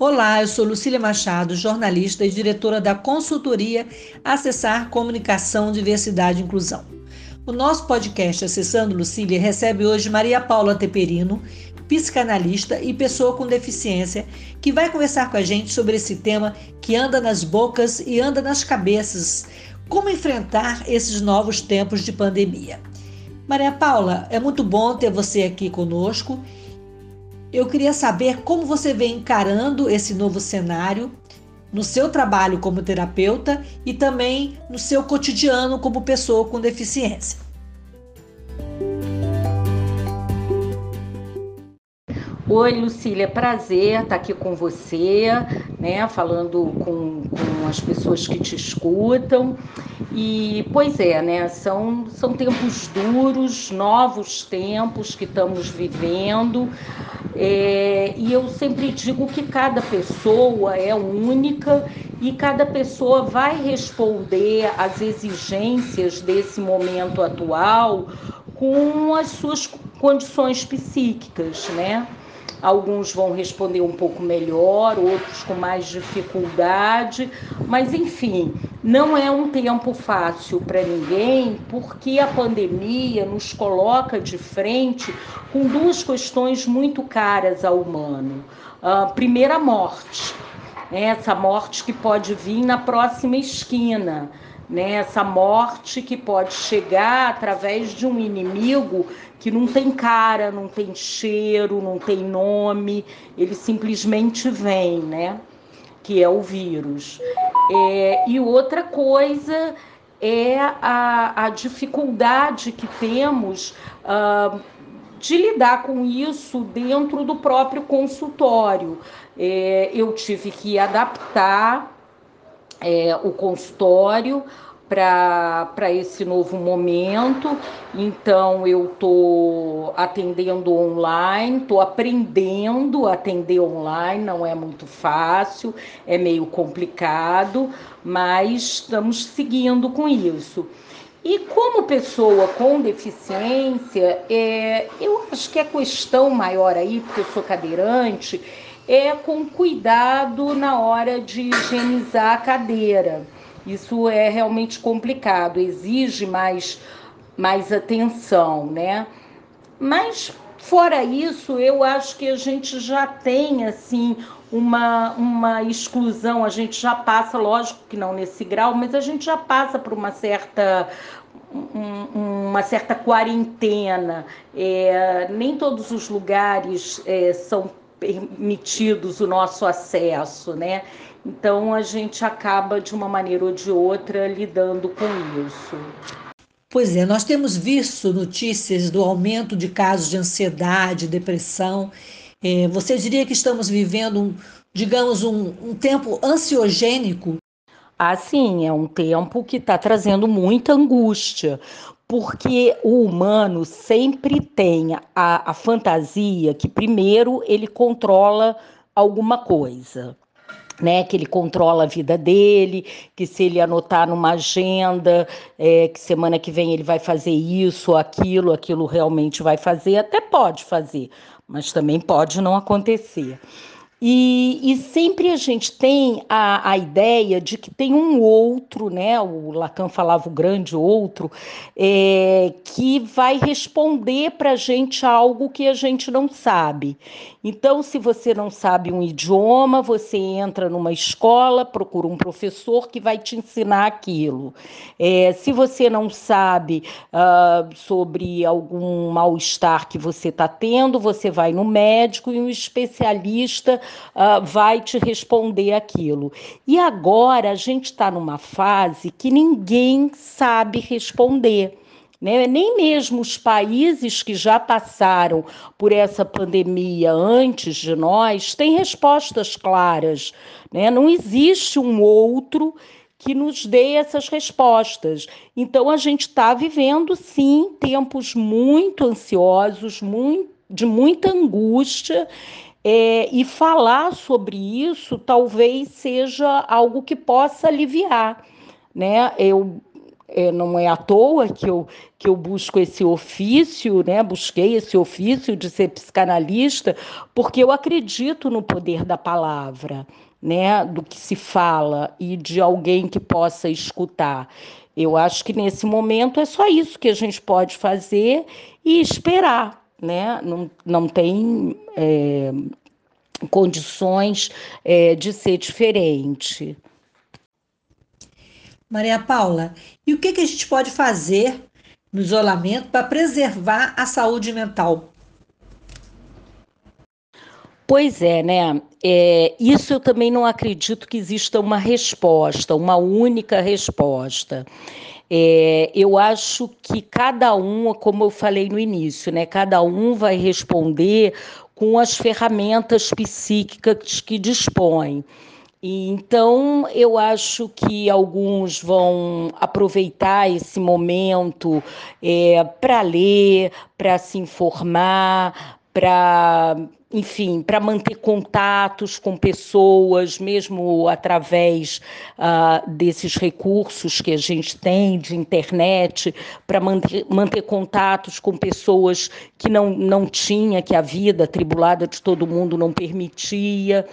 Olá, eu sou Lucília Machado, jornalista e diretora da consultoria Acessar Comunicação, Diversidade e Inclusão. O nosso podcast Acessando Lucília recebe hoje Maria Paula Teperino, psicanalista e pessoa com deficiência, que vai conversar com a gente sobre esse tema que anda nas bocas e anda nas cabeças. Como enfrentar esses novos tempos de pandemia? Maria Paula, é muito bom ter você aqui conosco eu queria saber como você vem encarando esse novo cenário no seu trabalho como terapeuta e também no seu cotidiano como pessoa com deficiência. Oi, Lucília, prazer estar aqui com você, né, falando com, com as pessoas que te escutam. E, pois é, né, são, são tempos duros, novos tempos que estamos vivendo. É, e eu sempre digo que cada pessoa é única e cada pessoa vai responder às exigências desse momento atual com as suas condições psíquicas, né? Alguns vão responder um pouco melhor, outros com mais dificuldade, mas enfim, não é um tempo fácil para ninguém, porque a pandemia nos coloca de frente com duas questões muito caras ao humano. A primeira, a morte. Né? Essa morte que pode vir na próxima esquina né? Essa morte que pode chegar através de um inimigo que não tem cara, não tem cheiro, não tem nome, ele simplesmente vem, né? Que é o vírus. É, e outra coisa é a, a dificuldade que temos uh, de lidar com isso dentro do próprio consultório. É, eu tive que adaptar é, o consultório para esse novo momento. Então, eu estou atendendo online, estou aprendendo a atender online, não é muito fácil, é meio complicado, mas estamos seguindo com isso. E como pessoa com deficiência, é, eu acho que a questão maior aí, porque eu sou cadeirante, é com cuidado na hora de higienizar a cadeira. Isso é realmente complicado, exige mais, mais atenção, né? Mas fora isso, eu acho que a gente já tem assim uma, uma exclusão, a gente já passa, lógico que não nesse grau, mas a gente já passa por uma certa um, uma certa quarentena. É, nem todos os lugares é, são permitidos o nosso acesso, né? Então a gente acaba de uma maneira ou de outra lidando com isso. Pois é, nós temos visto notícias do aumento de casos de ansiedade, depressão. É, você diria que estamos vivendo, um, digamos, um, um tempo ansiogênico? Ah, sim, é um tempo que está trazendo muita angústia, porque o humano sempre tem a, a fantasia que, primeiro, ele controla alguma coisa. Né, que ele controla a vida dele, que se ele anotar numa agenda, é, que semana que vem ele vai fazer isso, aquilo, aquilo realmente vai fazer, até pode fazer, mas também pode não acontecer. E, e, sempre a gente tem a, a ideia de que tem um outro, né? O Lacan falava o grande outro, é, que vai responder para a gente algo que a gente não sabe. Então, se você não sabe um idioma, você entra numa escola, procura um professor que vai te ensinar aquilo. É, se você não sabe uh, sobre algum mal-estar que você está tendo, você vai no médico e um especialista uh, vai te responder aquilo. E agora a gente está numa fase que ninguém sabe responder. Né? Nem mesmo os países que já passaram por essa pandemia antes de nós têm respostas claras. Né? Não existe um outro que nos dê essas respostas. Então, a gente está vivendo, sim, tempos muito ansiosos, muito, de muita angústia, é, e falar sobre isso talvez seja algo que possa aliviar. Né? Eu é, não é à toa que eu, que eu busco esse ofício, né? busquei esse ofício de ser psicanalista, porque eu acredito no poder da palavra, né? do que se fala e de alguém que possa escutar. Eu acho que nesse momento é só isso que a gente pode fazer e esperar. Né? Não, não tem é, condições é, de ser diferente. Maria Paula, e o que, que a gente pode fazer no isolamento para preservar a saúde mental? Pois é, né? É, isso eu também não acredito que exista uma resposta, uma única resposta. É, eu acho que cada um, como eu falei no início, né? Cada um vai responder com as ferramentas psíquicas que dispõe. Então, eu acho que alguns vão aproveitar esse momento é, para ler, para se informar, para, enfim, para manter contatos com pessoas, mesmo através uh, desses recursos que a gente tem de internet, para manter, manter contatos com pessoas que não, não tinha, que a vida atribulada de todo mundo não permitia.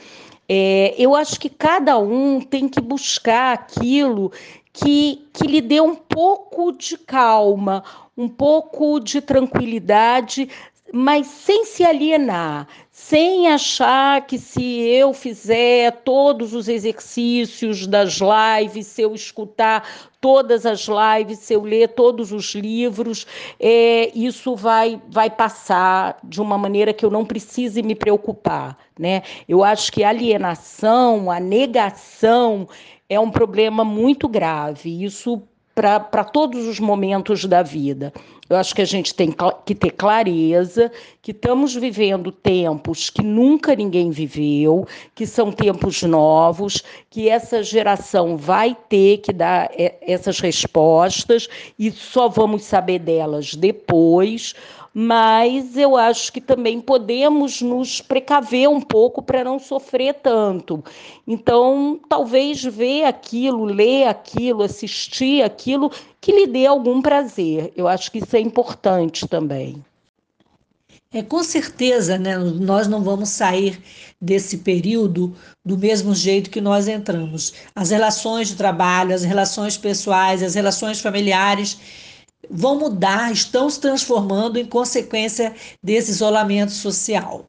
É, eu acho que cada um tem que buscar aquilo que, que lhe dê um pouco de calma, um pouco de tranquilidade, mas sem se alienar, sem achar que se eu fizer todos os exercícios das lives, se eu escutar todas as lives, se eu ler todos os livros, é, isso vai, vai passar de uma maneira que eu não precise me preocupar. Né? Eu acho que a alienação, a negação é um problema muito grave. Isso para todos os momentos da vida. Eu acho que a gente tem que ter clareza que estamos vivendo tempos que nunca ninguém viveu, que são tempos novos, que essa geração vai ter que dar essas respostas e só vamos saber delas depois mas eu acho que também podemos nos precaver um pouco para não sofrer tanto. Então, talvez ver aquilo, ler aquilo, assistir aquilo que lhe dê algum prazer. Eu acho que isso é importante também. É, com certeza, né, nós não vamos sair desse período do mesmo jeito que nós entramos. As relações de trabalho, as relações pessoais, as relações familiares vão mudar, estão se transformando em consequência desse isolamento social.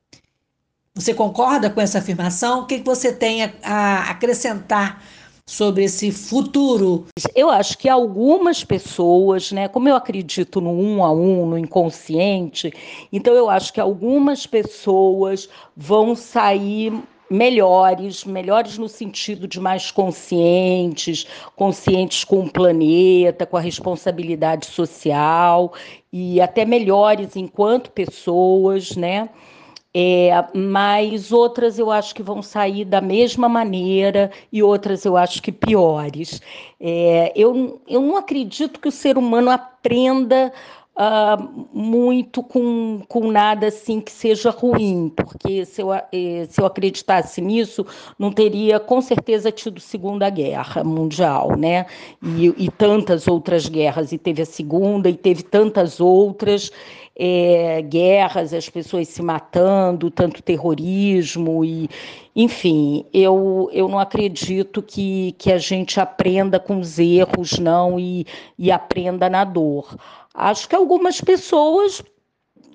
Você concorda com essa afirmação? O que você tem a acrescentar sobre esse futuro? Eu acho que algumas pessoas, né, como eu acredito no um a um, no inconsciente, então eu acho que algumas pessoas vão sair melhores, melhores no sentido de mais conscientes, conscientes com o planeta, com a responsabilidade social e até melhores enquanto pessoas, né? É, mas outras eu acho que vão sair da mesma maneira e outras eu acho que piores. É, eu, eu não acredito que o ser humano aprenda uh, muito com, com nada assim que seja ruim, porque se eu, eh, se eu acreditasse nisso, não teria com certeza tido Segunda Guerra Mundial, né? E, e tantas outras guerras, e teve a Segunda, e teve tantas outras. É, guerras, as pessoas se matando, tanto terrorismo e, enfim, eu, eu não acredito que, que a gente aprenda com os erros, não, e, e aprenda na dor. Acho que algumas pessoas,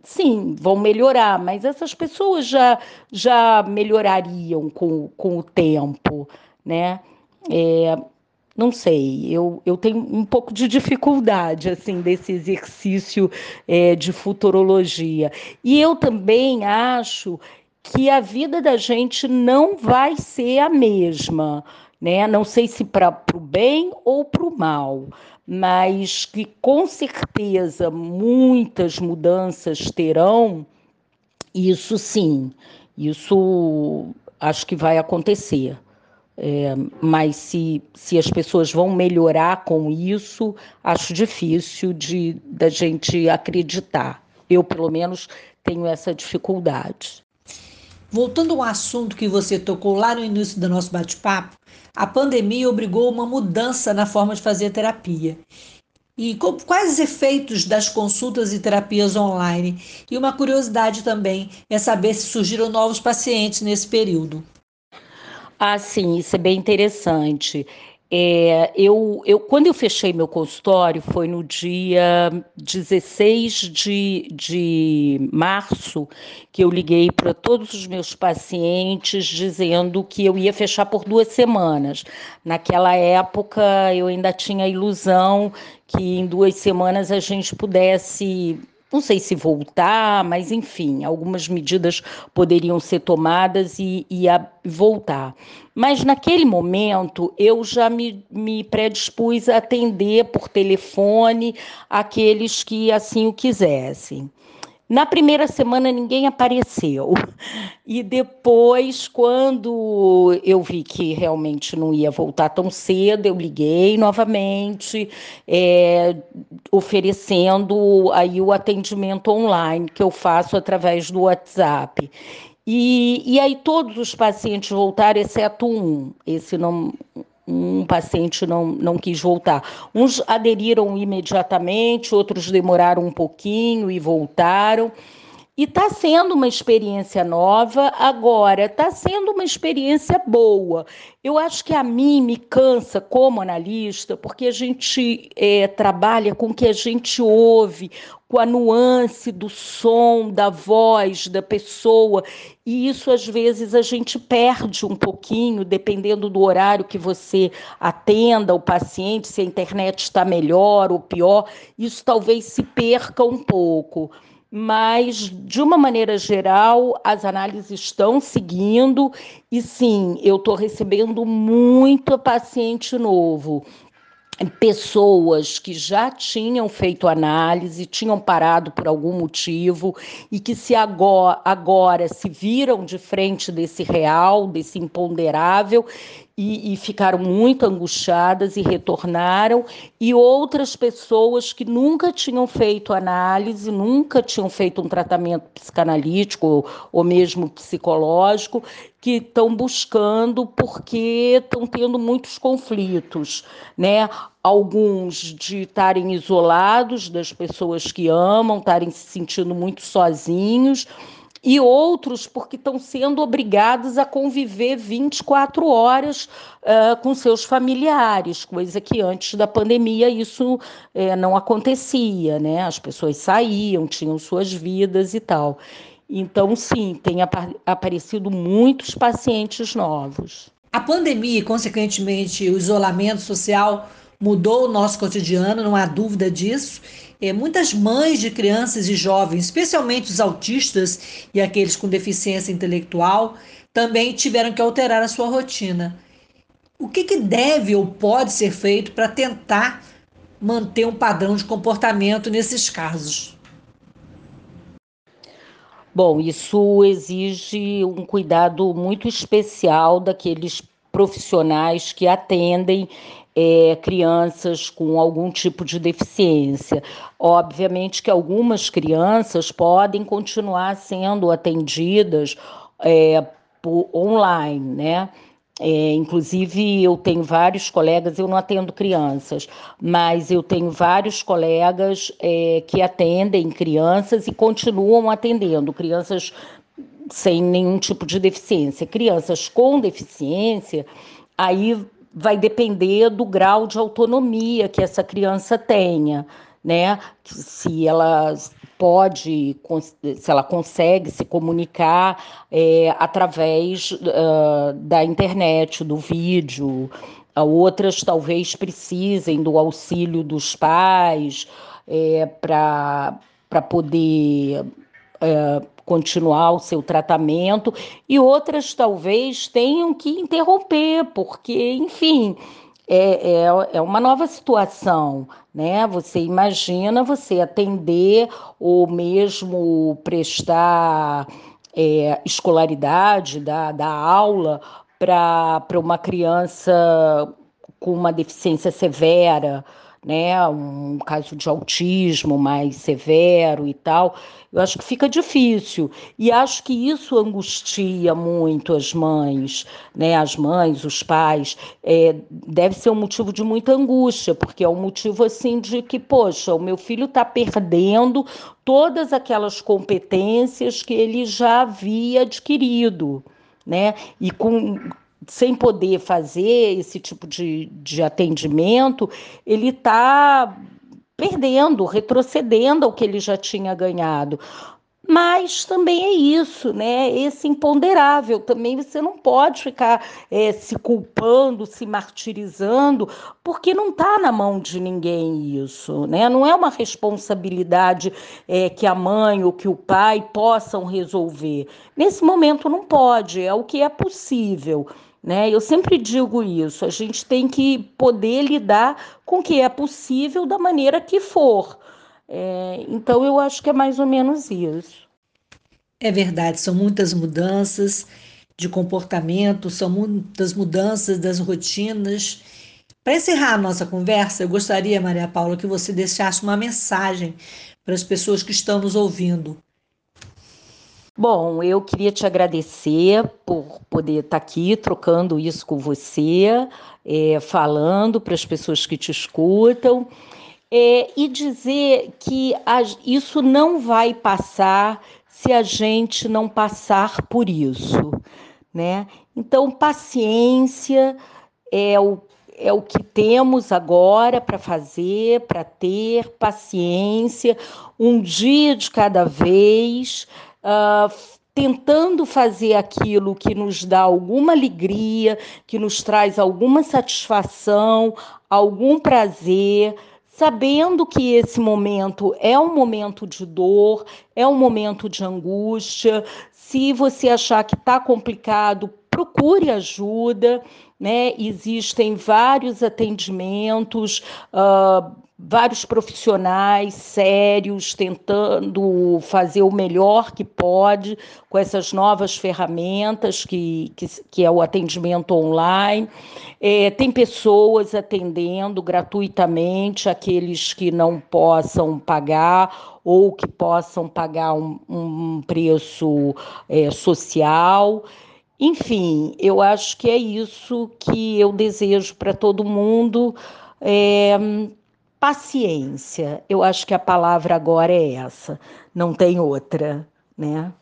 sim, vão melhorar, mas essas pessoas já, já melhorariam com, com o tempo, né? É, não sei, eu, eu tenho um pouco de dificuldade assim desse exercício é, de futurologia. E eu também acho que a vida da gente não vai ser a mesma, né? Não sei se para o bem ou para o mal mas que com certeza muitas mudanças terão, isso sim, isso acho que vai acontecer. É, mas se, se as pessoas vão melhorar com isso, acho difícil de da gente acreditar. Eu, pelo menos, tenho essa dificuldade. Voltando ao assunto que você tocou lá no início do nosso bate-papo, a pandemia obrigou uma mudança na forma de fazer terapia. E quais os efeitos das consultas e terapias online? E uma curiosidade também é saber se surgiram novos pacientes nesse período. Ah, sim, isso é bem interessante. É, eu, eu, quando eu fechei meu consultório foi no dia 16 de, de março que eu liguei para todos os meus pacientes dizendo que eu ia fechar por duas semanas. Naquela época eu ainda tinha a ilusão que em duas semanas a gente pudesse não sei se voltar, mas enfim, algumas medidas poderiam ser tomadas e, e voltar. Mas naquele momento eu já me, me predispus a atender por telefone aqueles que assim o quisessem. Na primeira semana ninguém apareceu. E depois, quando eu vi que realmente não ia voltar tão cedo, eu liguei novamente, é, oferecendo aí o atendimento online que eu faço através do WhatsApp. E, e aí todos os pacientes voltaram, exceto um. Esse não, um paciente não, não quis voltar. Uns aderiram imediatamente, outros demoraram um pouquinho e voltaram. E está sendo uma experiência nova, agora está sendo uma experiência boa. Eu acho que a mim me cansa como analista, porque a gente é, trabalha com o que a gente ouve, com a nuance do som, da voz da pessoa, e isso às vezes a gente perde um pouquinho, dependendo do horário que você atenda o paciente, se a internet está melhor ou pior, isso talvez se perca um pouco mas de uma maneira geral as análises estão seguindo e sim, eu estou recebendo muito paciente novo. Pessoas que já tinham feito análise, tinham parado por algum motivo e que se agora, agora se viram de frente desse real, desse imponderável e, e, ficaram muito angustiadas e retornaram, e outras pessoas que nunca tinham feito análise, nunca tinham feito um tratamento psicanalítico ou, ou mesmo psicológico, que estão buscando porque estão tendo muitos conflitos, né? Alguns de estarem isolados das pessoas que amam, estarem se sentindo muito sozinhos e outros porque estão sendo obrigados a conviver 24 horas uh, com seus familiares, coisa que antes da pandemia isso não acontecia, né? As pessoas saíam, tinham suas vidas e tal. Então, sim, tem ap aparecido muitos pacientes novos. A pandemia e, consequentemente, o isolamento social mudou o nosso cotidiano, não há dúvida disso. É, muitas mães de crianças e jovens, especialmente os autistas e aqueles com deficiência intelectual, também tiveram que alterar a sua rotina. O que, que deve ou pode ser feito para tentar manter um padrão de comportamento nesses casos? Bom, isso exige um cuidado muito especial daqueles profissionais que atendem é, crianças com algum tipo de deficiência. Obviamente que algumas crianças podem continuar sendo atendidas é, por online, né? É, inclusive, eu tenho vários colegas, eu não atendo crianças, mas eu tenho vários colegas é, que atendem crianças e continuam atendendo crianças sem nenhum tipo de deficiência. Crianças com deficiência, aí vai depender do grau de autonomia que essa criança tenha, né? Se ela pode, se ela consegue se comunicar é, através uh, da internet, do vídeo. Outras talvez precisem do auxílio dos pais é, para poder é, continuar o seu tratamento e outras talvez tenham que interromper, porque, enfim, é, é, é uma nova situação, né? Você imagina você atender ou mesmo prestar é, escolaridade da, da aula para uma criança com uma deficiência severa, né, um caso de autismo mais severo e tal, eu acho que fica difícil. E acho que isso angustia muito as mães, né, as mães, os pais. É, deve ser um motivo de muita angústia, porque é um motivo assim de que, poxa, o meu filho está perdendo todas aquelas competências que ele já havia adquirido. Né? E com, sem poder fazer esse tipo de, de atendimento, ele está perdendo, retrocedendo ao que ele já tinha ganhado. Mas também é isso, né? Esse imponderável. Também você não pode ficar é, se culpando, se martirizando, porque não está na mão de ninguém isso, né? Não é uma responsabilidade é, que a mãe ou que o pai possam resolver. Nesse momento não pode, é o que é possível. Né? Eu sempre digo isso, a gente tem que poder lidar com o que é possível da maneira que for. É, então, eu acho que é mais ou menos isso. É verdade, são muitas mudanças de comportamento, são muitas mudanças das rotinas. Para encerrar a nossa conversa, eu gostaria, Maria Paula, que você deixasse uma mensagem para as pessoas que estão nos ouvindo. Bom, eu queria te agradecer por poder estar aqui trocando isso com você, é, falando para as pessoas que te escutam, é, e dizer que a, isso não vai passar se a gente não passar por isso, né? Então, paciência é o é o que temos agora para fazer, para ter paciência, um dia de cada vez, uh, tentando fazer aquilo que nos dá alguma alegria, que nos traz alguma satisfação, algum prazer, sabendo que esse momento é um momento de dor, é um momento de angústia. Se você achar que está complicado, procure ajuda, né? Existem vários atendimentos. Uh, vários profissionais sérios tentando fazer o melhor que pode com essas novas ferramentas que, que, que é o atendimento online. É, tem pessoas atendendo gratuitamente aqueles que não possam pagar ou que possam pagar um, um preço é, social. Enfim, eu acho que é isso que eu desejo para todo mundo. É, paciência. Eu acho que a palavra agora é essa, não tem outra, né?